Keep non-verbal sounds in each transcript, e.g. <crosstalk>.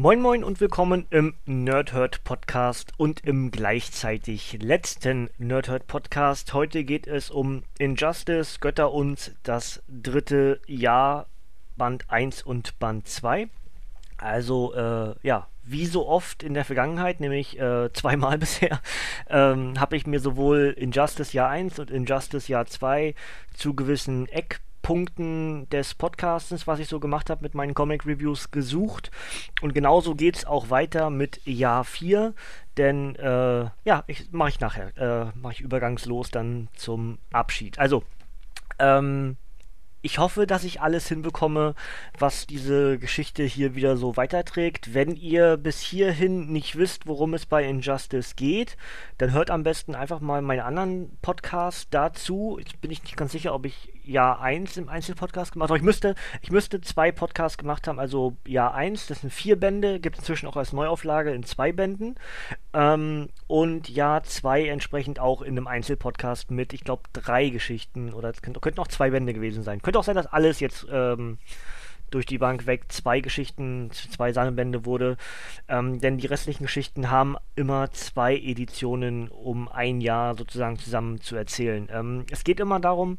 Moin Moin und willkommen im Nerdhurt Podcast und im gleichzeitig letzten Nerdhurt Podcast. Heute geht es um Injustice, Götter und das dritte Jahr, Band 1 und Band 2. Also, äh, ja, wie so oft in der Vergangenheit, nämlich äh, zweimal <laughs> bisher, ähm, habe ich mir sowohl Injustice Jahr 1 und Injustice Jahr 2 zu gewissen Eckpunkten des Podcastens, was ich so gemacht habe mit meinen Comic-Reviews, gesucht. Und genauso geht es auch weiter mit Jahr 4, denn äh, ja, mache ich nachher, äh, mache ich übergangslos dann zum Abschied. Also, ähm, ich hoffe, dass ich alles hinbekomme, was diese Geschichte hier wieder so weiterträgt. Wenn ihr bis hierhin nicht wisst, worum es bei Injustice geht, dann hört am besten einfach mal meinen anderen Podcast dazu. Jetzt bin ich nicht ganz sicher, ob ich Jahr 1 im Einzelpodcast gemacht habe. Ich müsste, ich müsste zwei Podcasts gemacht haben. Also Jahr 1, das sind vier Bände, gibt es inzwischen auch als Neuauflage in zwei Bänden. Ähm, und Jahr 2 entsprechend auch in einem Einzelpodcast mit, ich glaube, drei Geschichten. Oder es könnten auch zwei Bände gewesen sein. Könnte auch sein, dass alles jetzt ähm, durch die Bank weg zwei Geschichten, zwei Sammelbände wurde. Ähm, denn die restlichen Geschichten haben immer zwei Editionen, um ein Jahr sozusagen zusammen zu erzählen. Ähm, es geht immer darum,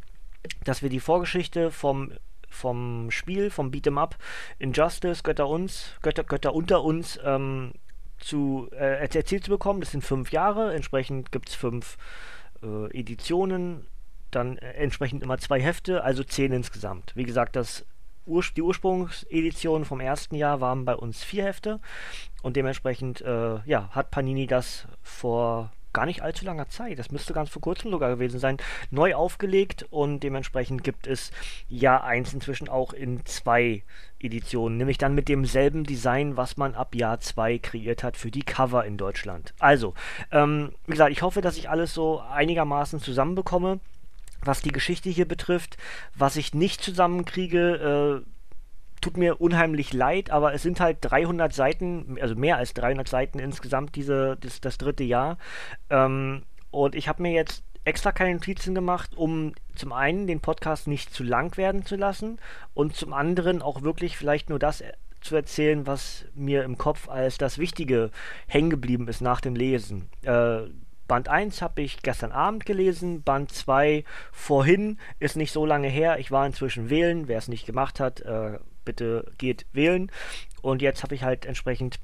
dass wir die Vorgeschichte vom vom Spiel, vom Beat'em Up Injustice, Götter uns, Götter, Götter unter uns ähm, zu äh, erzählt zu bekommen. Das sind fünf Jahre, entsprechend gibt es fünf äh, Editionen, dann äh, entsprechend immer zwei Hefte, also zehn insgesamt. Wie gesagt, das Ur die Ursprungsedition vom ersten Jahr waren bei uns vier Hefte und dementsprechend äh, ja, hat Panini das vor gar nicht allzu langer Zeit, das müsste ganz vor kurzem sogar gewesen sein, neu aufgelegt und dementsprechend gibt es Jahr 1 inzwischen auch in zwei Editionen, nämlich dann mit demselben Design, was man ab Jahr 2 kreiert hat für die Cover in Deutschland. Also, ähm, wie gesagt, ich hoffe, dass ich alles so einigermaßen zusammenbekomme was die Geschichte hier betrifft. Was ich nicht zusammenkriege, äh, tut mir unheimlich leid, aber es sind halt 300 Seiten, also mehr als 300 Seiten insgesamt diese, das, das dritte Jahr. Ähm, und ich habe mir jetzt extra keine Notizen gemacht, um zum einen den Podcast nicht zu lang werden zu lassen und zum anderen auch wirklich vielleicht nur das zu erzählen, was mir im Kopf als das Wichtige hängen geblieben ist nach dem Lesen. Äh, Band 1 habe ich gestern Abend gelesen, Band 2 vorhin, ist nicht so lange her. Ich war inzwischen wählen, wer es nicht gemacht hat, äh, bitte geht wählen. Und jetzt habe ich halt entsprechend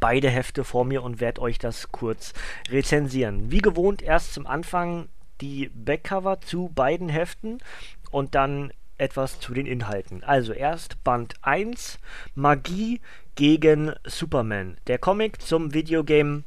beide Hefte vor mir und werde euch das kurz rezensieren. Wie gewohnt erst zum Anfang die Backcover zu beiden Heften und dann etwas zu den Inhalten. Also erst Band 1, Magie gegen Superman. Der Comic zum Videogame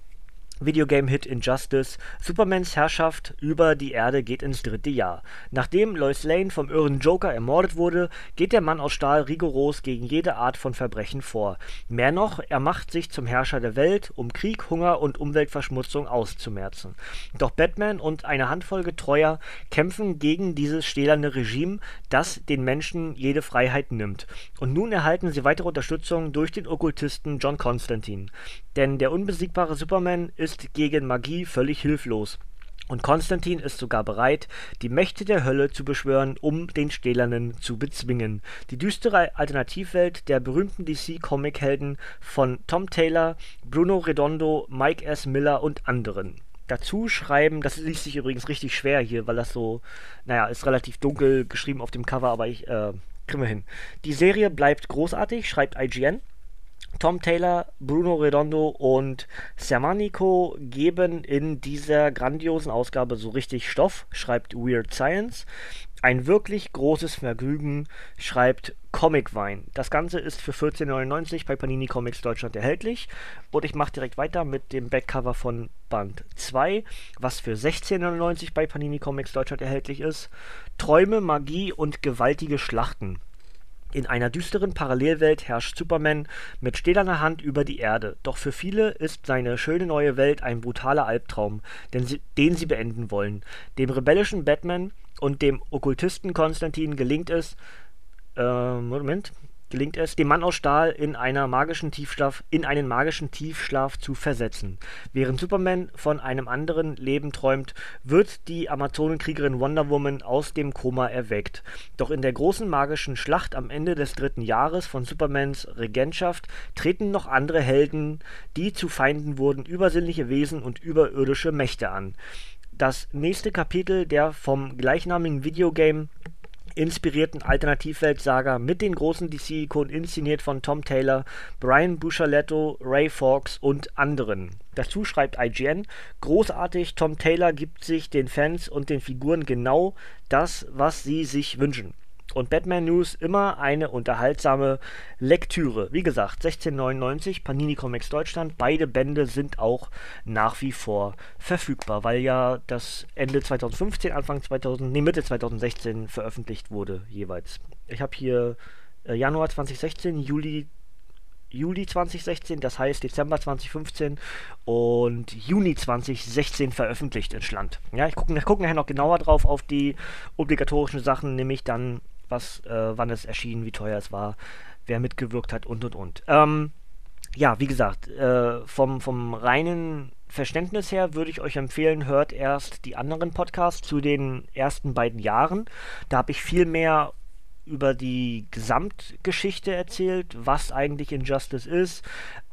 Videogame-Hit Injustice, Supermans Herrschaft über die Erde geht ins dritte Jahr. Nachdem Lois Lane vom irren Joker ermordet wurde, geht der Mann aus Stahl rigoros gegen jede Art von Verbrechen vor. Mehr noch, er macht sich zum Herrscher der Welt, um Krieg, Hunger und Umweltverschmutzung auszumerzen. Doch Batman und eine Handvoll Getreuer kämpfen gegen dieses stählerne Regime, das den Menschen jede Freiheit nimmt. Und nun erhalten sie weitere Unterstützung durch den Okkultisten John Constantine. Denn der unbesiegbare Superman ist gegen Magie völlig hilflos. Und Konstantin ist sogar bereit, die Mächte der Hölle zu beschwören, um den Stählernen zu bezwingen. Die düstere Alternativwelt der berühmten DC-Comic-Helden von Tom Taylor, Bruno Redondo, Mike S. Miller und anderen. Dazu schreiben, das liest sich übrigens richtig schwer hier, weil das so, naja, ist relativ dunkel geschrieben auf dem Cover, aber ich, äh, kriegen wir hin. Die Serie bleibt großartig, schreibt IGN. Tom Taylor, Bruno Redondo und Sermanico geben in dieser grandiosen Ausgabe so richtig Stoff, schreibt Weird Science. Ein wirklich großes Vergnügen, schreibt Comic Vine. Das Ganze ist für 14,99 bei Panini Comics Deutschland erhältlich. Und ich mache direkt weiter mit dem Backcover von Band 2, was für 16,99 bei Panini Comics Deutschland erhältlich ist. Träume, Magie und gewaltige Schlachten. In einer düsteren Parallelwelt herrscht Superman mit stählerner Hand über die Erde, doch für viele ist seine schöne neue Welt ein brutaler Albtraum, den sie, den sie beenden wollen. Dem rebellischen Batman und dem Okkultisten Konstantin gelingt es, äh, Moment, gelingt es, den Mann aus Stahl in, einer magischen Tiefschlaf, in einen magischen Tiefschlaf zu versetzen. Während Superman von einem anderen Leben träumt, wird die Amazonenkriegerin Wonder Woman aus dem Koma erweckt. Doch in der großen magischen Schlacht am Ende des dritten Jahres von Supermans Regentschaft treten noch andere Helden, die zu Feinden wurden, übersinnliche Wesen und überirdische Mächte an. Das nächste Kapitel der vom gleichnamigen Videogame inspirierten Alternativwelt-Saga mit den großen DC-Ikonen inszeniert von Tom Taylor, Brian Buccialetto, Ray Fawkes und anderen. Dazu schreibt IGN, großartig, Tom Taylor gibt sich den Fans und den Figuren genau das, was sie sich wünschen und Batman News immer eine unterhaltsame Lektüre. Wie gesagt, 1699, Panini Comics Deutschland. Beide Bände sind auch nach wie vor verfügbar, weil ja das Ende 2015, Anfang 2000, nee, Mitte 2016 veröffentlicht wurde jeweils. Ich habe hier äh, Januar 2016, Juli Juli 2016, das heißt Dezember 2015 und Juni 2016 veröffentlicht in Schland. Ja, ich gucke guck nachher noch genauer drauf auf die obligatorischen Sachen, nämlich dann was, äh, wann es erschien, wie teuer es war, wer mitgewirkt hat und und und. Ähm, ja, wie gesagt, äh, vom, vom reinen Verständnis her würde ich euch empfehlen, hört erst die anderen Podcasts zu den ersten beiden Jahren. Da habe ich viel mehr über die Gesamtgeschichte erzählt, was eigentlich Injustice ist,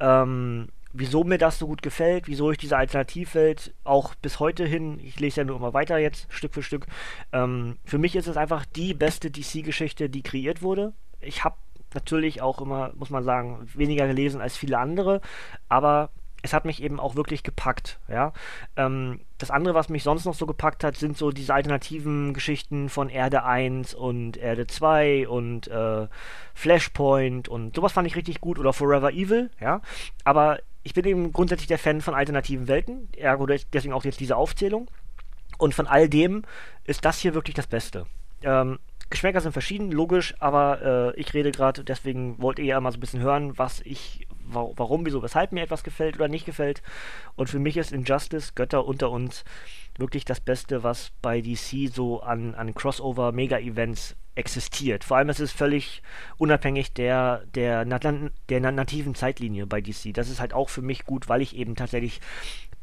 ähm, wieso mir das so gut gefällt, wieso ich diese Alternativwelt auch bis heute hin, ich lese ja nur immer weiter jetzt, Stück für Stück, ähm, für mich ist es einfach die beste DC-Geschichte, die kreiert wurde. Ich habe natürlich auch immer, muss man sagen, weniger gelesen als viele andere, aber es hat mich eben auch wirklich gepackt, ja. Ähm, das andere, was mich sonst noch so gepackt hat, sind so diese alternativen Geschichten von Erde 1 und Erde 2 und äh, Flashpoint und sowas fand ich richtig gut oder Forever Evil, ja. Aber ich bin eben grundsätzlich der Fan von alternativen Welten, ergo deswegen auch jetzt diese Aufzählung. Und von all dem ist das hier wirklich das Beste. Ähm, Geschmäcker sind verschieden, logisch, aber äh, ich rede gerade, deswegen wollt ihr ja mal so ein bisschen hören, was ich, warum, wieso, weshalb mir etwas gefällt oder nicht gefällt. Und für mich ist Injustice, Götter unter uns, wirklich das Beste, was bei DC so an, an Crossover-Mega-Events existiert. Vor allem ist es völlig unabhängig der, der, der nativen Zeitlinie bei DC. Das ist halt auch für mich gut, weil ich eben tatsächlich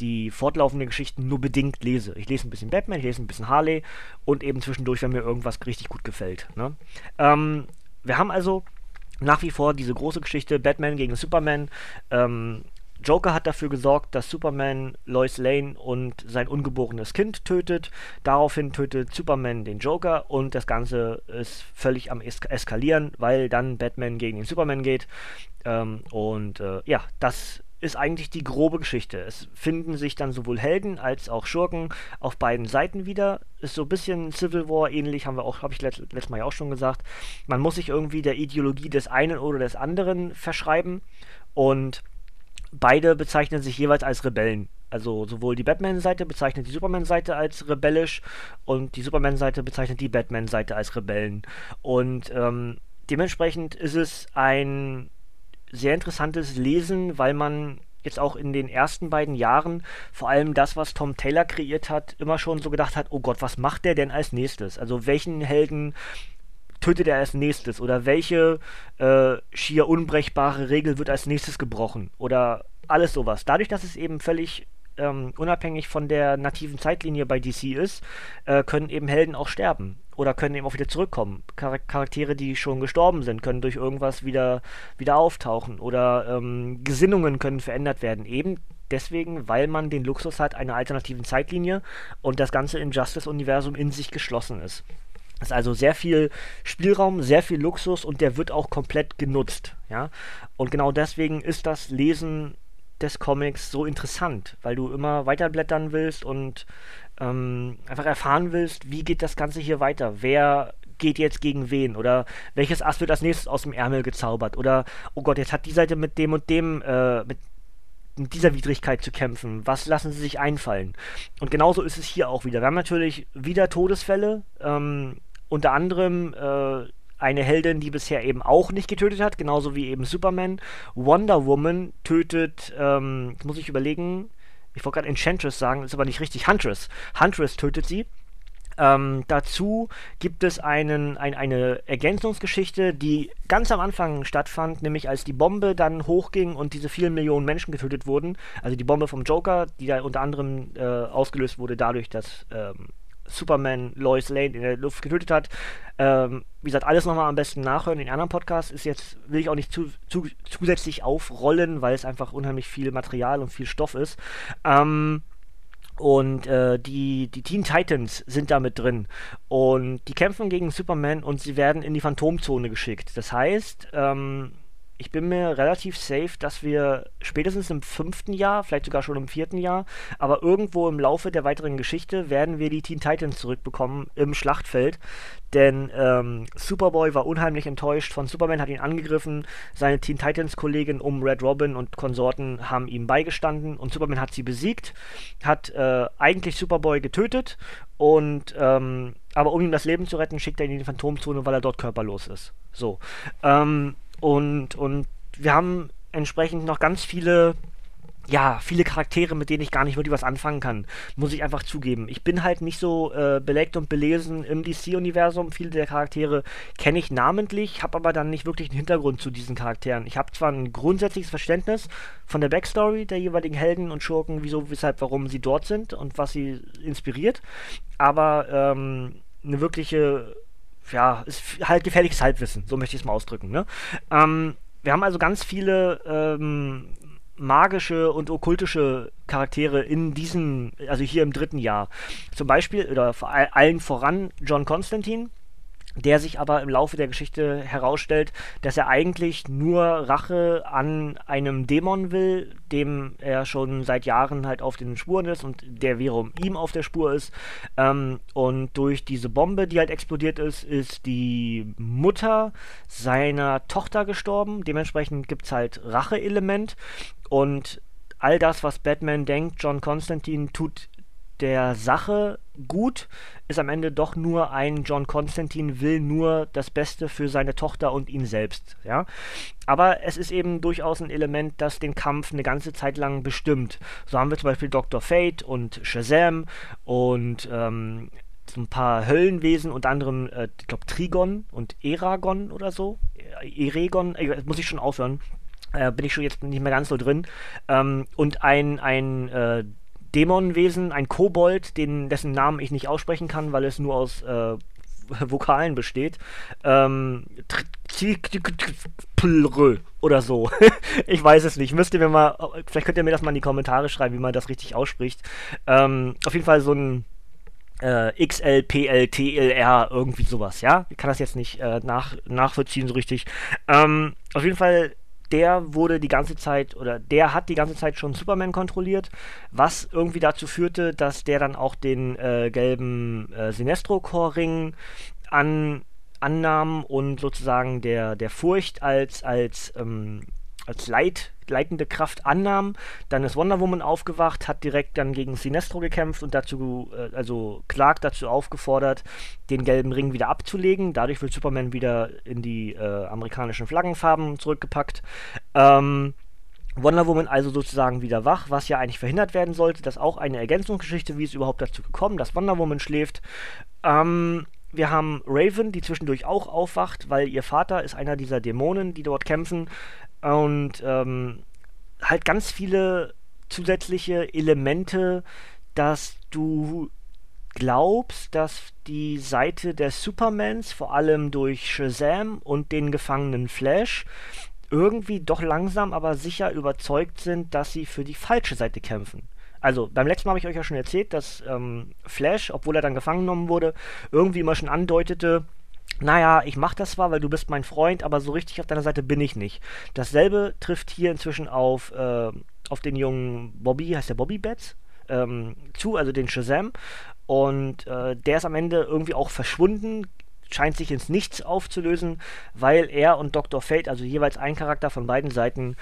die fortlaufenden Geschichten nur bedingt lese. Ich lese ein bisschen Batman, ich lese ein bisschen Harley und eben zwischendurch, wenn mir irgendwas richtig gut gefällt. Ne? Ähm, wir haben also nach wie vor diese große Geschichte Batman gegen Superman. Ähm, Joker hat dafür gesorgt, dass Superman Lois Lane und sein ungeborenes Kind tötet. Daraufhin tötet Superman den Joker und das Ganze ist völlig am es Eskalieren, weil dann Batman gegen den Superman geht. Ähm, und äh, ja, das ist eigentlich die grobe Geschichte. Es finden sich dann sowohl Helden als auch Schurken auf beiden Seiten wieder. Ist so ein bisschen Civil War ähnlich, haben wir auch, habe ich let, letztes Mal ja auch schon gesagt. Man muss sich irgendwie der Ideologie des einen oder des anderen verschreiben und beide bezeichnen sich jeweils als Rebellen. Also sowohl die Batman-Seite bezeichnet die Superman-Seite als rebellisch und die Superman-Seite bezeichnet die Batman-Seite als Rebellen. Und ähm, dementsprechend ist es ein sehr interessantes Lesen, weil man jetzt auch in den ersten beiden Jahren vor allem das, was Tom Taylor kreiert hat, immer schon so gedacht hat, oh Gott, was macht der denn als nächstes? Also welchen Helden tötet er als nächstes? Oder welche äh, schier unbrechbare Regel wird als nächstes gebrochen? Oder alles sowas. Dadurch, dass es eben völlig ähm, unabhängig von der nativen Zeitlinie bei DC ist, äh, können eben Helden auch sterben oder können eben auch wieder zurückkommen. Char Charaktere, die schon gestorben sind, können durch irgendwas wieder, wieder auftauchen oder ähm, Gesinnungen können verändert werden. Eben deswegen, weil man den Luxus hat einer alternativen Zeitlinie und das ganze Injustice-Universum in sich geschlossen ist. Es ist also sehr viel Spielraum, sehr viel Luxus und der wird auch komplett genutzt. Ja? Und genau deswegen ist das Lesen des Comics so interessant, weil du immer weiterblättern willst und ähm, einfach erfahren willst, wie geht das Ganze hier weiter? Wer geht jetzt gegen wen? Oder welches Ass wird als nächstes aus dem Ärmel gezaubert? Oder, oh Gott, jetzt hat die Seite mit dem und dem, äh, mit dieser Widrigkeit zu kämpfen. Was lassen sie sich einfallen? Und genauso ist es hier auch wieder. Wir haben natürlich wieder Todesfälle, ähm, unter anderem äh, eine Heldin, die bisher eben auch nicht getötet hat, genauso wie eben Superman. Wonder Woman tötet, ähm, jetzt muss ich überlegen, ich wollte gerade Enchantress sagen, ist aber nicht richtig, Huntress. Huntress tötet sie. Ähm, dazu gibt es einen, ein, eine Ergänzungsgeschichte, die ganz am Anfang stattfand, nämlich als die Bombe dann hochging und diese vielen Millionen Menschen getötet wurden. Also die Bombe vom Joker, die da unter anderem äh, ausgelöst wurde dadurch, dass ähm, Superman Lois Lane in der Luft getötet hat. Ähm, wie gesagt, alles nochmal am besten nachhören in anderen Podcasts. Ist jetzt, will ich auch nicht zu, zu, zusätzlich aufrollen, weil es einfach unheimlich viel Material und viel Stoff ist. Ähm, und äh, die, die Teen Titans sind da mit drin. Und die kämpfen gegen Superman und sie werden in die Phantomzone geschickt. Das heißt, ähm, ich bin mir relativ safe, dass wir spätestens im fünften Jahr, vielleicht sogar schon im vierten Jahr, aber irgendwo im Laufe der weiteren Geschichte werden wir die Teen Titans zurückbekommen im Schlachtfeld. Denn ähm, Superboy war unheimlich enttäuscht von Superman, hat ihn angegriffen. Seine Teen Titans-Kollegin um Red Robin und Konsorten haben ihm beigestanden und Superman hat sie besiegt, hat äh, eigentlich Superboy getötet und ähm, aber um ihm das Leben zu retten, schickt er ihn in die Phantomzone, weil er dort körperlos ist. So. Ähm, und, und wir haben entsprechend noch ganz viele ja, viele Charaktere, mit denen ich gar nicht wirklich was anfangen kann, muss ich einfach zugeben. Ich bin halt nicht so äh, belegt und belesen im DC-Universum. Viele der Charaktere kenne ich namentlich, habe aber dann nicht wirklich einen Hintergrund zu diesen Charakteren. Ich habe zwar ein grundsätzliches Verständnis von der Backstory der jeweiligen Helden und Schurken, wieso, weshalb, warum sie dort sind und was sie inspiriert, aber ähm, eine wirkliche ja, ist halt gefährliches Halbwissen, so möchte ich es mal ausdrücken. Ne? Ähm, wir haben also ganz viele ähm, magische und okkultische Charaktere in diesem, also hier im dritten Jahr. Zum Beispiel, oder vor allen voran John Constantine, der sich aber im Laufe der Geschichte herausstellt, dass er eigentlich nur Rache an einem Dämon will, dem er schon seit Jahren halt auf den Spuren ist und der wiederum ihm auf der Spur ist. Ähm, und durch diese Bombe, die halt explodiert ist, ist die Mutter seiner Tochter gestorben. Dementsprechend gibt es halt Rache-Element und all das, was Batman denkt, John Constantine tut der Sache gut, ist am Ende doch nur ein John Constantine will nur das Beste für seine Tochter und ihn selbst, ja. Aber es ist eben durchaus ein Element, das den Kampf eine ganze Zeit lang bestimmt. So haben wir zum Beispiel Dr. Fate und Shazam und ähm, so ein paar Höllenwesen, unter anderem, äh, ich glaube, Trigon und Eragon oder so. Eregon, äh, muss ich schon aufhören. Äh, bin ich schon jetzt nicht mehr ganz so drin. Ähm, und ein, ein äh, Dämonenwesen, ein Kobold, den, dessen Namen ich nicht aussprechen kann, weil es nur aus äh, <laughs> Vokalen besteht. Ähm, oder so. <laughs> ich weiß es nicht. Müsst ihr mir mal, vielleicht könnt ihr mir das mal in die Kommentare schreiben, wie man das richtig ausspricht. Ähm, auf jeden Fall so ein äh, XL, PL, TLR, irgendwie sowas, ja? Ich kann das jetzt nicht äh, nach, nachvollziehen so richtig. Ähm, auf jeden Fall der wurde die ganze Zeit oder der hat die ganze Zeit schon Superman kontrolliert, was irgendwie dazu führte, dass der dann auch den äh, gelben äh, Sinestro-Core-Ring an, annahm und sozusagen der, der Furcht als, als, ähm, als Leit, leitende Kraft annahm. Dann ist Wonder Woman aufgewacht, hat direkt dann gegen Sinestro gekämpft und dazu, äh, also Clark dazu aufgefordert, den gelben Ring wieder abzulegen. Dadurch wird Superman wieder in die äh, amerikanischen Flaggenfarben zurückgepackt. Ähm, Wonder Woman also sozusagen wieder wach, was ja eigentlich verhindert werden sollte. Das ist auch eine Ergänzungsgeschichte, wie es überhaupt dazu gekommen, dass Wonder Woman schläft. Ähm, wir haben Raven, die zwischendurch auch aufwacht, weil ihr Vater ist einer dieser Dämonen, die dort kämpfen. Und ähm, halt ganz viele zusätzliche Elemente, dass du glaubst, dass die Seite des Supermans, vor allem durch Shazam und den gefangenen Flash, irgendwie doch langsam, aber sicher überzeugt sind, dass sie für die falsche Seite kämpfen. Also beim letzten Mal habe ich euch ja schon erzählt, dass ähm, Flash, obwohl er dann gefangen genommen wurde, irgendwie immer schon andeutete, naja, ich mach das zwar, weil du bist mein Freund, aber so richtig auf deiner Seite bin ich nicht. Dasselbe trifft hier inzwischen auf, äh, auf den jungen Bobby, heißt der Bobby Betts, ähm, zu, also den Shazam. Und äh, der ist am Ende irgendwie auch verschwunden, scheint sich ins Nichts aufzulösen, weil er und Dr. Fate, also jeweils ein Charakter von beiden Seiten,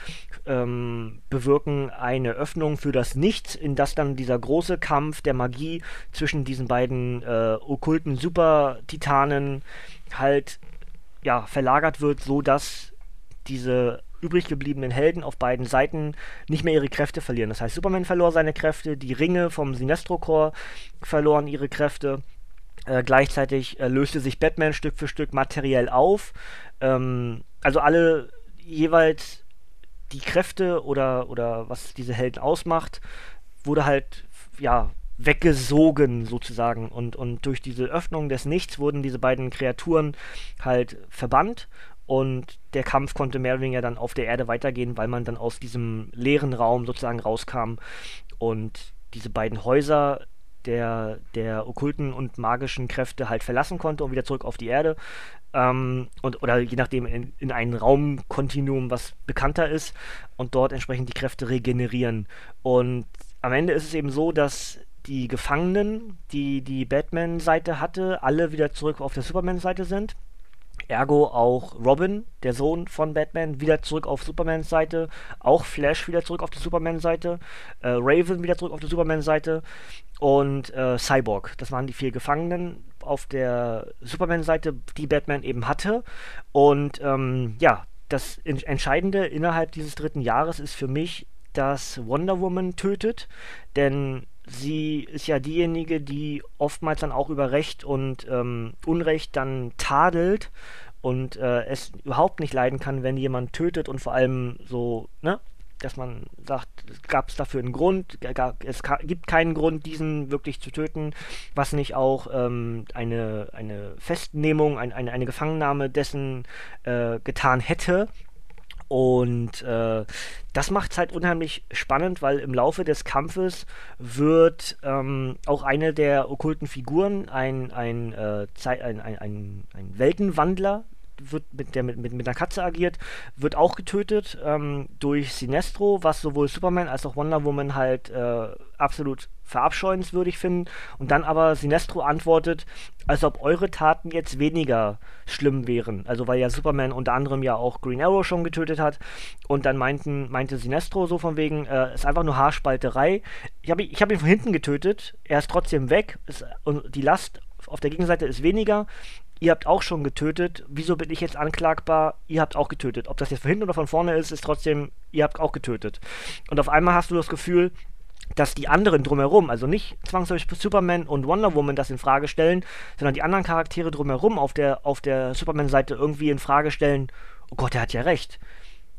ähm, bewirken eine Öffnung für das Nichts, in das dann dieser große Kampf der Magie zwischen diesen beiden äh, okkulten Super-Titanen halt ja, verlagert wird, so dass diese übrig gebliebenen Helden auf beiden Seiten nicht mehr ihre Kräfte verlieren. Das heißt, Superman verlor seine Kräfte, die Ringe vom Sinestro Corps verloren ihre Kräfte Äh, gleichzeitig äh, löste sich Batman Stück für Stück materiell auf. Ähm, also alle jeweils die Kräfte oder, oder was diese Helden ausmacht, wurde halt, ja, weggesogen sozusagen und, und durch diese Öffnung des Nichts wurden diese beiden Kreaturen halt verbannt und der Kampf konnte mehr oder weniger dann auf der Erde weitergehen, weil man dann aus diesem leeren Raum sozusagen rauskam und diese beiden Häuser der, der okkulten und magischen Kräfte halt verlassen konnte und wieder zurück auf die Erde. Ähm, und, oder je nachdem in, in ein Raumkontinuum, was bekannter ist, und dort entsprechend die Kräfte regenerieren. Und am Ende ist es eben so, dass die Gefangenen, die die Batman-Seite hatte, alle wieder zurück auf der Superman-Seite sind. Ergo auch Robin, der Sohn von Batman, wieder zurück auf Supermans Seite. Auch Flash wieder zurück auf die Superman-Seite. Äh, Raven wieder zurück auf die Superman-Seite. Und äh, Cyborg. Das waren die vier Gefangenen auf der Superman-Seite, die Batman eben hatte. Und ähm, ja, das Entscheidende innerhalb dieses dritten Jahres ist für mich, dass Wonder Woman tötet. Denn sie ist ja diejenige, die oftmals dann auch über Recht und ähm, Unrecht dann tadelt und äh, es überhaupt nicht leiden kann, wenn jemand tötet und vor allem so, ne, dass man sagt, gab es dafür einen Grund, es gibt keinen Grund, diesen wirklich zu töten, was nicht auch ähm, eine, eine Festnehmung, ein, eine, eine Gefangennahme dessen äh, getan hätte. Und äh, das macht es halt unheimlich spannend, weil im Laufe des Kampfes wird ähm, auch eine der okkulten Figuren, ein, ein, äh, ein, ein, ein, ein Weltenwandler, wird mit, der mit, mit, mit einer Katze agiert, wird auch getötet ähm, durch Sinestro, was sowohl Superman als auch Wonder Woman halt äh, absolut verabscheuenswürdig finden. Und dann aber Sinestro antwortet, als ob eure Taten jetzt weniger schlimm wären. Also weil ja Superman unter anderem ja auch Green Arrow schon getötet hat. Und dann meinten, meinte Sinestro so von wegen, äh, ist einfach nur Haarspalterei. Ich habe ich hab ihn von hinten getötet, er ist trotzdem weg. Ist, und die Last auf der Gegenseite ist weniger ihr habt auch schon getötet, wieso bin ich jetzt anklagbar? Ihr habt auch getötet. Ob das jetzt von hinten oder von vorne ist, ist trotzdem, ihr habt auch getötet. Und auf einmal hast du das Gefühl, dass die anderen drumherum, also nicht zwangsläufig Superman und Wonder Woman das in Frage stellen, sondern die anderen Charaktere drumherum auf der, auf der Superman-Seite irgendwie in Frage stellen, oh Gott, der hat ja recht.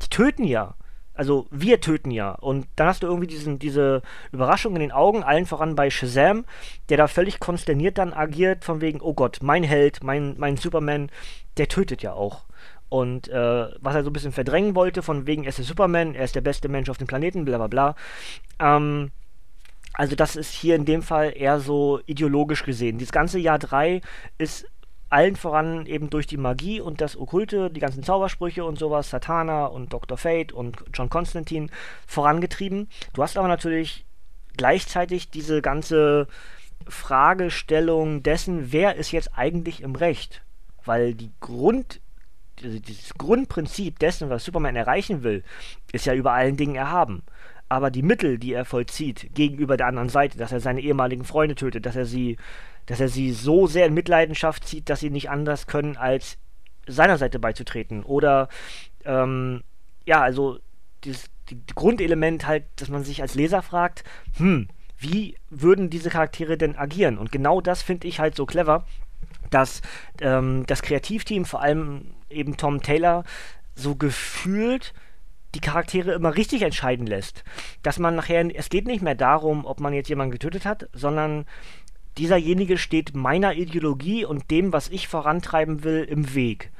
Die töten ja. Also wir töten ja. Und dann hast du irgendwie diesen, diese Überraschung in den Augen, allen voran bei Shazam, der da völlig konsterniert dann agiert, von wegen, oh Gott, mein Held, mein, mein Superman, der tötet ja auch. Und äh, was er so ein bisschen verdrängen wollte, von wegen, er ist der Superman, er ist der beste Mensch auf dem Planeten, bla bla bla. Ähm, also das ist hier in dem Fall eher so ideologisch gesehen. Dieses ganze Jahr 3 ist allen voran eben durch die Magie und das Okkulte, die ganzen Zaubersprüche und sowas, Satana und Dr. Fate und John Constantine vorangetrieben. Du hast aber natürlich gleichzeitig diese ganze Fragestellung dessen, wer ist jetzt eigentlich im Recht? Weil die Grund, dieses Grundprinzip dessen, was Superman erreichen will, ist ja über allen Dingen erhaben aber die Mittel, die er vollzieht gegenüber der anderen Seite, dass er seine ehemaligen Freunde tötet, dass er sie dass er sie so sehr in Mitleidenschaft zieht, dass sie nicht anders können, als seiner Seite beizutreten. Oder, ähm, ja, also dieses die, Grundelement halt, dass man sich als Leser fragt, hm, wie würden diese Charaktere denn agieren? Und genau das finde ich halt so clever, dass ähm, das Kreativteam, vor allem eben Tom Taylor, so gefühlt die Charaktere immer richtig entscheiden lässt. Dass man nachher, es geht nicht mehr darum, ob man jetzt jemanden getötet hat, sondern dieserjenige steht meiner Ideologie und dem, was ich vorantreiben will, im Weg.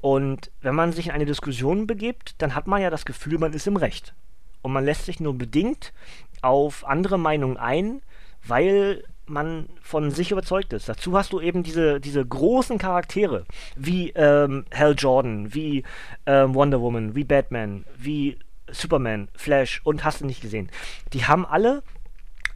Und wenn man sich in eine Diskussion begibt, dann hat man ja das Gefühl, man ist im Recht. Und man lässt sich nur bedingt auf andere Meinungen ein, weil man von sich überzeugt ist. Dazu hast du eben diese, diese großen Charaktere, wie ähm, Hal Jordan, wie ähm, Wonder Woman, wie Batman, wie Superman, Flash und hast du nicht gesehen. Die haben alle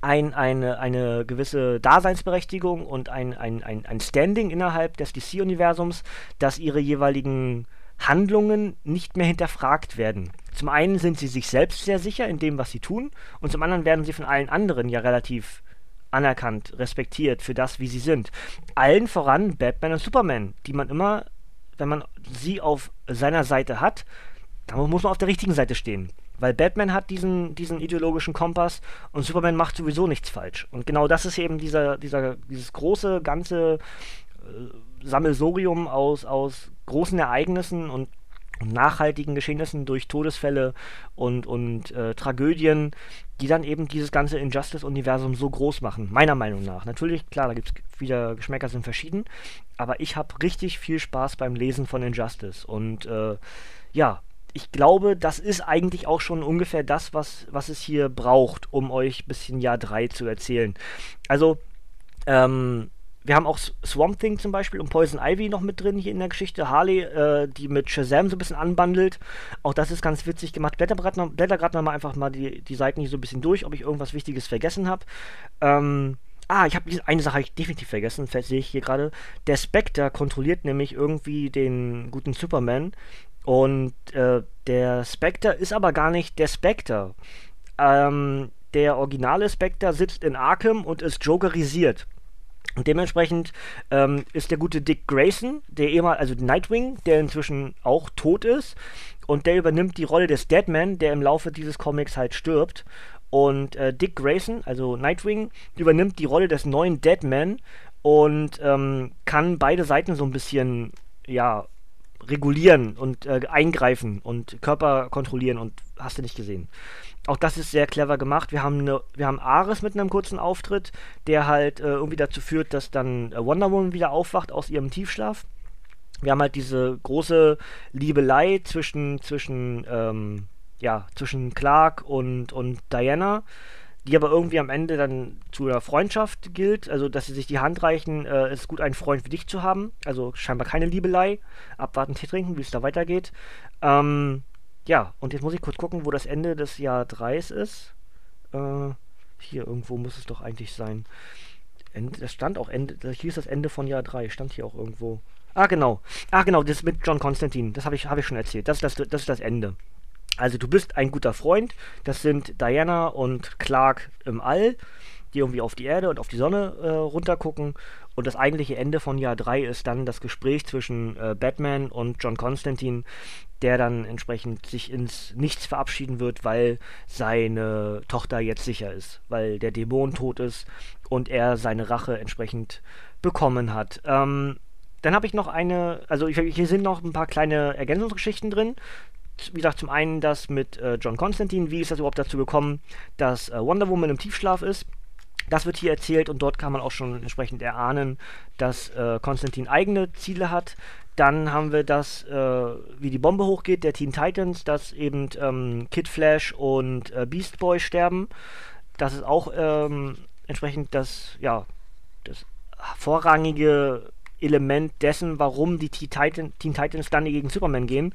ein, eine, eine gewisse Daseinsberechtigung und ein, ein, ein, ein Standing innerhalb des DC-Universums, dass ihre jeweiligen Handlungen nicht mehr hinterfragt werden. Zum einen sind sie sich selbst sehr sicher in dem, was sie tun, und zum anderen werden sie von allen anderen ja relativ anerkannt, respektiert für das, wie sie sind. Allen voran Batman und Superman, die man immer, wenn man sie auf seiner Seite hat, dann muss man auf der richtigen Seite stehen. Weil Batman hat diesen, diesen ideologischen Kompass und Superman macht sowieso nichts falsch. Und genau das ist eben dieser, dieser, dieses große, ganze äh, Sammelsorium aus, aus großen Ereignissen und nachhaltigen Geschehnissen durch Todesfälle und, und äh, Tragödien, die dann eben dieses ganze Injustice-Universum so groß machen, meiner Meinung nach. Natürlich, klar, da gibt es wieder Geschmäcker sind verschieden, aber ich habe richtig viel Spaß beim Lesen von Injustice und äh, ja, ich glaube, das ist eigentlich auch schon ungefähr das, was, was es hier braucht, um euch ein bisschen Jahr 3 zu erzählen. Also, ähm, wir haben auch Swamp Thing zum Beispiel und Poison Ivy noch mit drin hier in der Geschichte. Harley, äh, die mit Shazam so ein bisschen anbandelt. Auch das ist ganz witzig gemacht. Blätter gerade noch mal einfach mal die, die Seiten hier so ein bisschen durch, ob ich irgendwas Wichtiges vergessen habe. Ähm, ah, ich habe eine Sache ich definitiv vergessen, sehe ich hier gerade. Der Spectre kontrolliert nämlich irgendwie den guten Superman. Und äh, der Spectre ist aber gar nicht der Spectre. Ähm, der originale Spectre sitzt in Arkham und ist jokerisiert. Und dementsprechend ähm, ist der gute Dick Grayson, der ehemal, also Nightwing, der inzwischen auch tot ist, und der übernimmt die Rolle des Deadman, der im Laufe dieses Comics halt stirbt. Und äh, Dick Grayson, also Nightwing, übernimmt die Rolle des neuen Deadman und ähm, kann beide Seiten so ein bisschen, ja, regulieren und äh, eingreifen und Körper kontrollieren und hast du nicht gesehen. Auch das ist sehr clever gemacht. Wir haben, eine, wir haben Ares mit einem kurzen Auftritt, der halt äh, irgendwie dazu führt, dass dann äh, Wonder Woman wieder aufwacht aus ihrem Tiefschlaf. Wir haben halt diese große Liebelei zwischen, zwischen, ähm, ja, zwischen Clark und, und Diana, die aber irgendwie am Ende dann zu einer Freundschaft gilt, also dass sie sich die Hand reichen, äh, ist gut, einen Freund für dich zu haben. Also scheinbar keine Liebelei. Abwarten, Tee trinken, wie es da weitergeht. Ähm, ja, und jetzt muss ich kurz gucken, wo das Ende des Jahr 3 ist. Äh, hier irgendwo muss es doch eigentlich sein. Ende, das stand auch Ende, hier ist das Ende von Jahr 3, stand hier auch irgendwo. Ah, genau. Ah, genau, das mit John Constantine, das habe ich, hab ich schon erzählt. Das das, das ist das Ende. Also du bist ein guter Freund, das sind Diana und Clark im All, die irgendwie auf die Erde und auf die Sonne äh, runtergucken und das eigentliche Ende von Jahr 3 ist dann das Gespräch zwischen äh, Batman und John Constantine, der dann entsprechend sich ins Nichts verabschieden wird, weil seine Tochter jetzt sicher ist, weil der Dämon tot ist und er seine Rache entsprechend bekommen hat. Ähm, dann habe ich noch eine, also ich, hier sind noch ein paar kleine Ergänzungsgeschichten drin. Wie gesagt, zum einen das mit äh, John Constantine, wie ist das überhaupt dazu gekommen, dass äh, Wonder Woman im Tiefschlaf ist. Das wird hier erzählt und dort kann man auch schon entsprechend erahnen, dass äh, Konstantin eigene Ziele hat. Dann haben wir das, äh, wie die Bombe hochgeht, der Teen Titans, dass eben ähm, Kid Flash und äh, Beast Boy sterben. Das ist auch ähm, entsprechend das, ja, das vorrangige Element dessen, warum die Teen, Titan, Teen Titans dann gegen Superman gehen.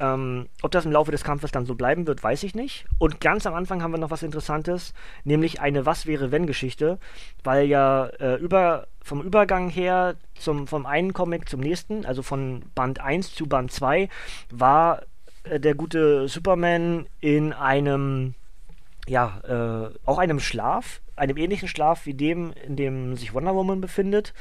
Ähm, ob das im Laufe des Kampfes dann so bleiben wird, weiß ich nicht. Und ganz am Anfang haben wir noch was Interessantes, nämlich eine Was wäre wenn Geschichte, weil ja äh, über, vom Übergang her zum, vom einen Comic zum nächsten, also von Band 1 zu Band 2, war äh, der gute Superman in einem, ja, äh, auch einem Schlaf, einem ähnlichen Schlaf wie dem, in dem sich Wonder Woman befindet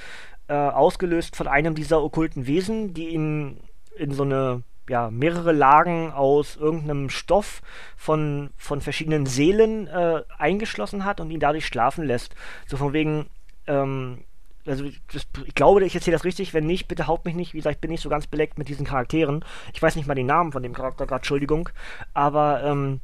äh, ausgelöst von einem dieser okkulten Wesen, die ihn in so eine ja, mehrere Lagen aus irgendeinem Stoff von, von verschiedenen Seelen äh, eingeschlossen hat und ihn dadurch schlafen lässt. So von wegen, ähm, also das, ich glaube, ich erzähle das richtig. Wenn nicht, bitte haut mich nicht. Wie gesagt, ich bin nicht so ganz beleckt mit diesen Charakteren. Ich weiß nicht mal den Namen von dem Charakter gerade, Entschuldigung. Aber ähm,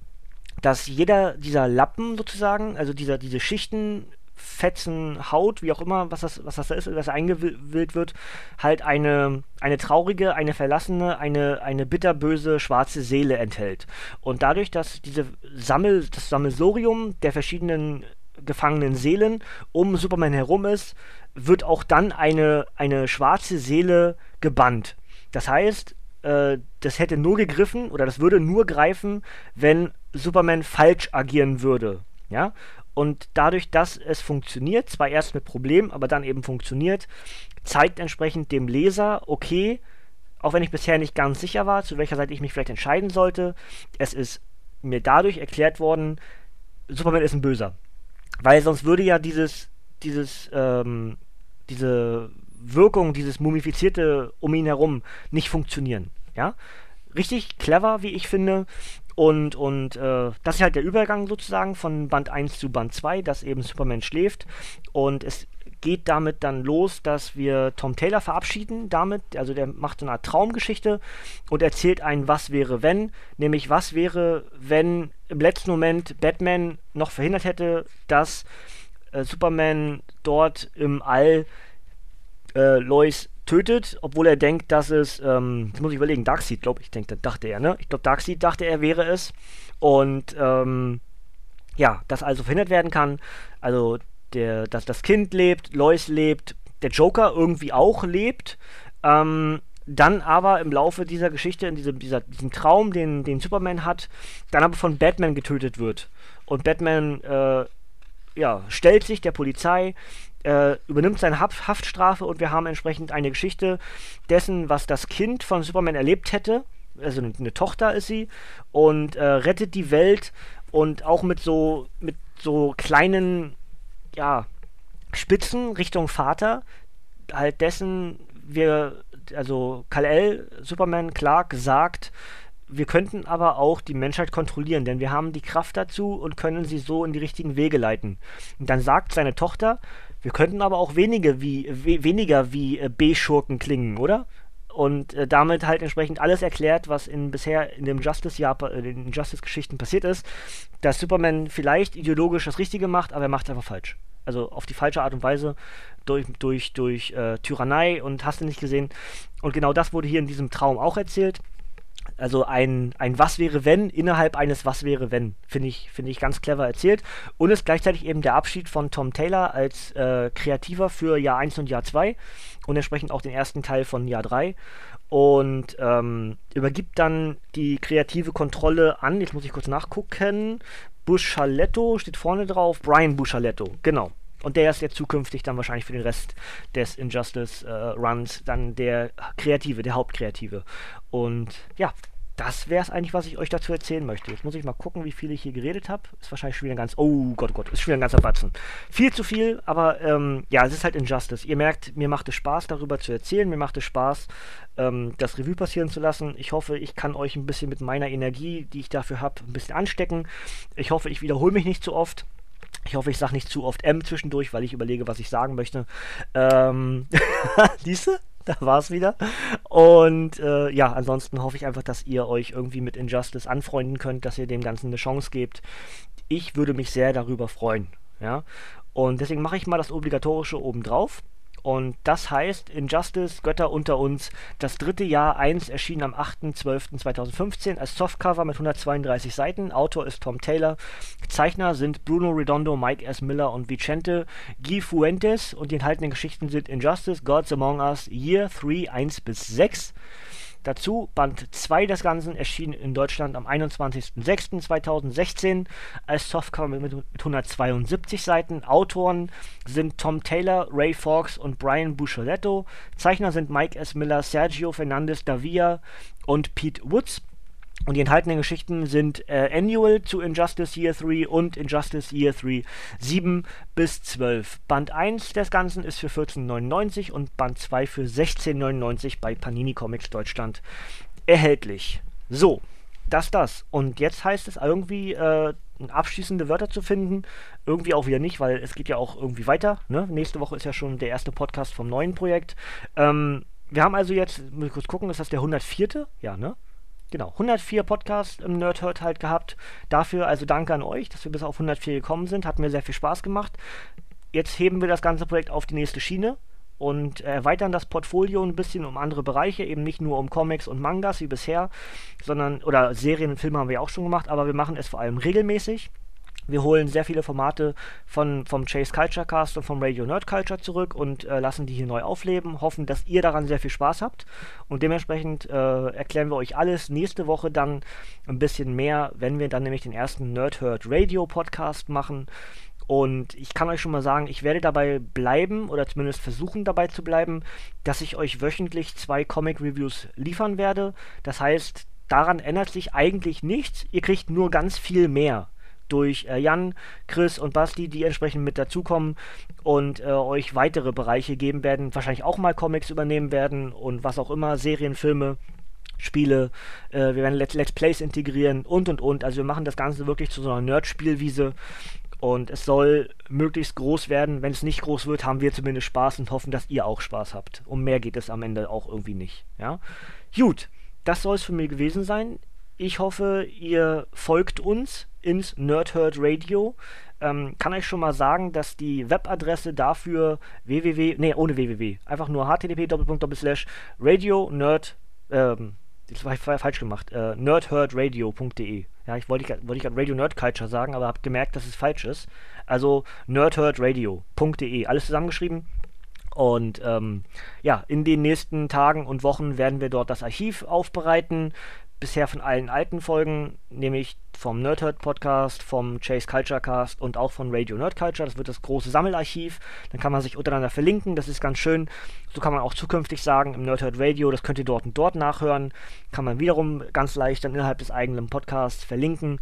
dass jeder dieser Lappen sozusagen, also dieser, diese Schichten Fetzen Haut, wie auch immer, was das, was das da ist, was eingewillt wird, halt eine, eine traurige, eine verlassene, eine, eine bitterböse schwarze Seele enthält. Und dadurch, dass diese Sammel, das Sammelsorium der verschiedenen gefangenen Seelen um Superman herum ist, wird auch dann eine, eine schwarze Seele gebannt. Das heißt, äh, das hätte nur gegriffen oder das würde nur greifen, wenn Superman falsch agieren würde. Ja? Und dadurch, dass es funktioniert, zwar erst mit Problemen, aber dann eben funktioniert, zeigt entsprechend dem Leser, okay, auch wenn ich bisher nicht ganz sicher war, zu welcher Seite ich mich vielleicht entscheiden sollte, es ist mir dadurch erklärt worden, Superman ist ein Böser. Weil sonst würde ja dieses, dieses, ähm, diese Wirkung, dieses Mumifizierte um ihn herum nicht funktionieren. Ja? Richtig clever, wie ich finde. Und, und äh, das ist halt der Übergang sozusagen von Band 1 zu Band 2, dass eben Superman schläft. Und es geht damit dann los, dass wir Tom Taylor verabschieden damit. Also der macht so eine Art Traumgeschichte und erzählt ein Was wäre wenn, nämlich was wäre, wenn im letzten Moment Batman noch verhindert hätte, dass äh, Superman dort im All äh, Lois tötet, obwohl er denkt, dass es, ähm, jetzt muss ich überlegen, Darkseid, glaube ich, denkt, dachte er, ne? Ich glaube, Darkseid dachte er wäre es. Und ähm, ja, das also verhindert werden kann. Also der, dass das Kind lebt, Lois lebt, der Joker irgendwie auch lebt. Ähm, dann aber im Laufe dieser Geschichte, in diesem, dieser, diesem Traum, den, den Superman hat, dann aber von Batman getötet wird. Und Batman äh, ja, stellt sich der Polizei, äh, übernimmt seine Haft Haftstrafe und wir haben entsprechend eine Geschichte dessen, was das Kind von Superman erlebt hätte. Also eine, eine Tochter ist sie und äh, rettet die Welt und auch mit so mit so kleinen ja, Spitzen Richtung Vater, halt dessen wir, also Kal-El, Superman, Clark sagt, wir könnten aber auch die Menschheit kontrollieren, denn wir haben die Kraft dazu und können sie so in die richtigen Wege leiten. Und dann sagt seine Tochter, wir könnten aber auch wenige wie, we, weniger wie äh, B-Schurken klingen, oder? und äh, damit halt entsprechend alles erklärt, was in bisher in dem Justice-Jahr, äh, den Justice-Geschichten passiert ist, dass Superman vielleicht ideologisch das Richtige macht, aber er macht es einfach falsch. Also auf die falsche Art und Weise, durch, durch, durch äh, Tyrannei und hast du nicht gesehen. Und genau das wurde hier in diesem Traum auch erzählt. Also ein, ein Was wäre wenn innerhalb eines Was wäre wenn. Finde ich, find ich ganz clever erzählt. Und ist gleichzeitig eben der Abschied von Tom Taylor als äh, Kreativer für Jahr 1 und Jahr 2 und entsprechend auch den ersten Teil von Jahr 3. Und ähm, übergibt dann die kreative Kontrolle an, jetzt muss ich kurz nachgucken, Buschaletto steht vorne drauf, Brian Buschaletto, genau. Und der ist jetzt zukünftig dann wahrscheinlich für den Rest des Injustice äh, Runs dann der Kreative, der Hauptkreative. Und ja, das wäre es eigentlich, was ich euch dazu erzählen möchte. Jetzt muss ich mal gucken, wie viel ich hier geredet habe. Ist wahrscheinlich schon wieder ein ganz. Oh Gott, oh Gott, ist schon wieder ein ganzer Batzen. Viel zu viel, aber ähm, ja, es ist halt Injustice. Ihr merkt, mir macht es Spaß, darüber zu erzählen. Mir macht es Spaß, ähm, das Revue passieren zu lassen. Ich hoffe, ich kann euch ein bisschen mit meiner Energie, die ich dafür habe, ein bisschen anstecken. Ich hoffe, ich wiederhole mich nicht zu oft. Ich hoffe, ich sage nicht zu oft M zwischendurch, weil ich überlege, was ich sagen möchte. Ähm, <laughs> Siehste? Da war es wieder. Und äh, ja, ansonsten hoffe ich einfach, dass ihr euch irgendwie mit Injustice anfreunden könnt, dass ihr dem Ganzen eine Chance gebt. Ich würde mich sehr darüber freuen. Ja? Und deswegen mache ich mal das Obligatorische obendrauf. Und das heißt Injustice, Götter unter uns, das dritte Jahr 1 erschien am 8.12.2015 als Softcover mit 132 Seiten. Autor ist Tom Taylor. Zeichner sind Bruno Redondo, Mike S. Miller und Vicente Guy Fuentes. Und die enthaltenen Geschichten sind Injustice, Gods Among Us, Year 3, 1 bis 6. Dazu Band 2 des Ganzen erschien in Deutschland am 21.06.2016 als Softcover mit, mit 172 Seiten. Autoren sind Tom Taylor, Ray Fawkes und Brian Buscholetto. Zeichner sind Mike S. Miller, Sergio Fernandez Davia und Pete Woods. Und die enthaltenen Geschichten sind äh, Annual zu Injustice Year 3 und Injustice Year 3 7 bis 12. Band 1 des Ganzen ist für 14,99 und Band 2 für 16,99 bei Panini Comics Deutschland erhältlich. So, das das. Und jetzt heißt es irgendwie, äh, abschließende Wörter zu finden. Irgendwie auch wieder nicht, weil es geht ja auch irgendwie weiter. Ne? Nächste Woche ist ja schon der erste Podcast vom neuen Projekt. Ähm, wir haben also jetzt, muss ich kurz gucken, ist das der 104.? Ja, ne? Genau, 104 Podcasts im Nerdhurt halt gehabt. Dafür also danke an euch, dass wir bis auf 104 gekommen sind. Hat mir sehr viel Spaß gemacht. Jetzt heben wir das ganze Projekt auf die nächste Schiene und erweitern das Portfolio ein bisschen um andere Bereiche, eben nicht nur um Comics und Mangas wie bisher, sondern, oder Serien und Filme haben wir auch schon gemacht, aber wir machen es vor allem regelmäßig. Wir holen sehr viele Formate von, vom Chase Culture Cast und vom Radio Nerd Culture zurück und äh, lassen die hier neu aufleben. Hoffen, dass ihr daran sehr viel Spaß habt. Und dementsprechend äh, erklären wir euch alles nächste Woche dann ein bisschen mehr, wenn wir dann nämlich den ersten Nerd Herd Radio Podcast machen. Und ich kann euch schon mal sagen, ich werde dabei bleiben oder zumindest versuchen dabei zu bleiben, dass ich euch wöchentlich zwei Comic Reviews liefern werde. Das heißt, daran ändert sich eigentlich nichts. Ihr kriegt nur ganz viel mehr durch äh, Jan, Chris und Basti, die entsprechend mit dazukommen und äh, euch weitere Bereiche geben werden, wahrscheinlich auch mal Comics übernehmen werden und was auch immer, Serien, Filme, Spiele, äh, wir werden Let Let's Plays integrieren und und und. Also wir machen das Ganze wirklich zu so einer Nerd-Spielwiese und es soll möglichst groß werden. Wenn es nicht groß wird, haben wir zumindest Spaß und hoffen, dass ihr auch Spaß habt. Um mehr geht es am Ende auch irgendwie nicht. Ja? Gut, das soll es für mich gewesen sein. Ich hoffe, ihr folgt uns ins Nerdherd Radio. Ähm, kann euch schon mal sagen, dass die Webadresse dafür www, nee, ohne www, einfach nur http radio nerd, ähm, das war falsch gemacht, äh, nerdherdradio.de. Ja, ich wollte ich gerade Radio Nerd Culture sagen, aber habe gemerkt, dass es falsch ist. Also nerdherdradio.de, alles zusammengeschrieben. Und ähm, ja, in den nächsten Tagen und Wochen werden wir dort das Archiv aufbereiten bisher von allen alten Folgen, nämlich vom Nerdhurt Podcast, vom Chase Culture Cast und auch von Radio Nerd Culture. Das wird das große Sammelarchiv. Dann kann man sich untereinander verlinken. Das ist ganz schön. So kann man auch zukünftig sagen im Nerdhurt Radio, das könnt ihr dort und dort nachhören. Kann man wiederum ganz leicht dann innerhalb des eigenen Podcasts verlinken.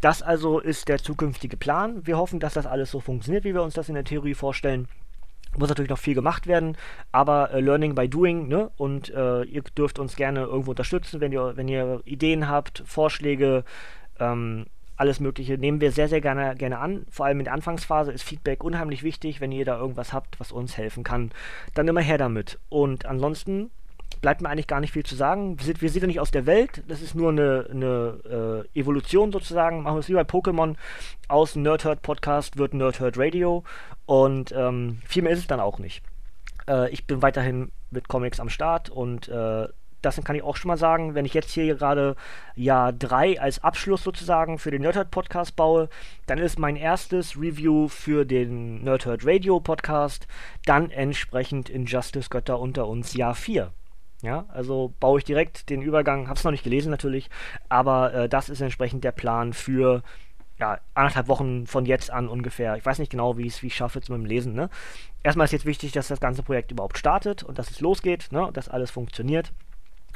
Das also ist der zukünftige Plan. Wir hoffen, dass das alles so funktioniert, wie wir uns das in der Theorie vorstellen. Muss natürlich noch viel gemacht werden, aber äh, Learning by Doing, ne? Und äh, ihr dürft uns gerne irgendwo unterstützen, wenn ihr, wenn ihr Ideen habt, Vorschläge, ähm, alles Mögliche nehmen wir sehr, sehr gerne, gerne an. Vor allem in der Anfangsphase ist Feedback unheimlich wichtig. Wenn ihr da irgendwas habt, was uns helfen kann, dann immer her damit. Und ansonsten bleibt mir eigentlich gar nicht viel zu sagen. Wir sind, wir sind ja nicht aus der Welt, das ist nur eine, eine äh, Evolution sozusagen. Machen wir es wie bei Pokémon. Aus Nerdhurt Podcast wird Nerdhurt Radio und ähm, viel mehr ist es dann auch nicht. Äh, ich bin weiterhin mit Comics am Start und äh, das kann ich auch schon mal sagen, wenn ich jetzt hier gerade Jahr 3 als Abschluss sozusagen für den Nerdhurt Podcast baue, dann ist mein erstes Review für den Nerdhurt Radio Podcast dann entsprechend Injustice Götter unter uns Jahr 4. Ja, also baue ich direkt den Übergang, habe es noch nicht gelesen natürlich, aber äh, das ist entsprechend der Plan für ja, anderthalb Wochen von jetzt an ungefähr. Ich weiß nicht genau, wie ich es schaffe jetzt mit dem Lesen. Ne? Erstmal ist jetzt wichtig, dass das ganze Projekt überhaupt startet und dass es losgeht, ne? dass alles funktioniert.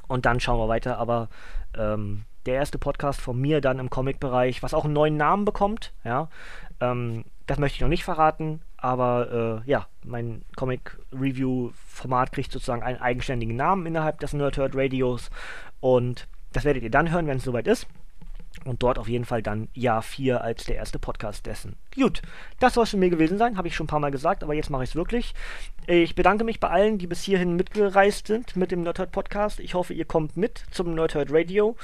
Und dann schauen wir weiter. Aber ähm, der erste Podcast von mir dann im Comic-Bereich, was auch einen neuen Namen bekommt, ja, ähm, das möchte ich noch nicht verraten, aber äh, ja, mein Comic-Review-Format kriegt sozusagen einen eigenständigen Namen innerhalb des Nerdhurt Radios und das werdet ihr dann hören, wenn es soweit ist. Und dort auf jeden Fall dann Jahr 4 als der erste Podcast dessen. Gut, das soll es für mir gewesen sein, habe ich schon ein paar Mal gesagt, aber jetzt mache ich es wirklich. Ich bedanke mich bei allen, die bis hierhin mitgereist sind mit dem Nerdhurt Podcast. Ich hoffe, ihr kommt mit zum Nerdhurt Radio.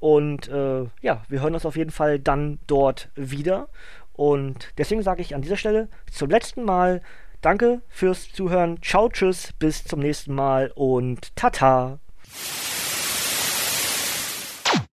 Und äh, ja, wir hören uns auf jeden Fall dann dort wieder. Und deswegen sage ich an dieser Stelle zum letzten Mal Danke fürs Zuhören. Ciao, tschüss, bis zum nächsten Mal und tata.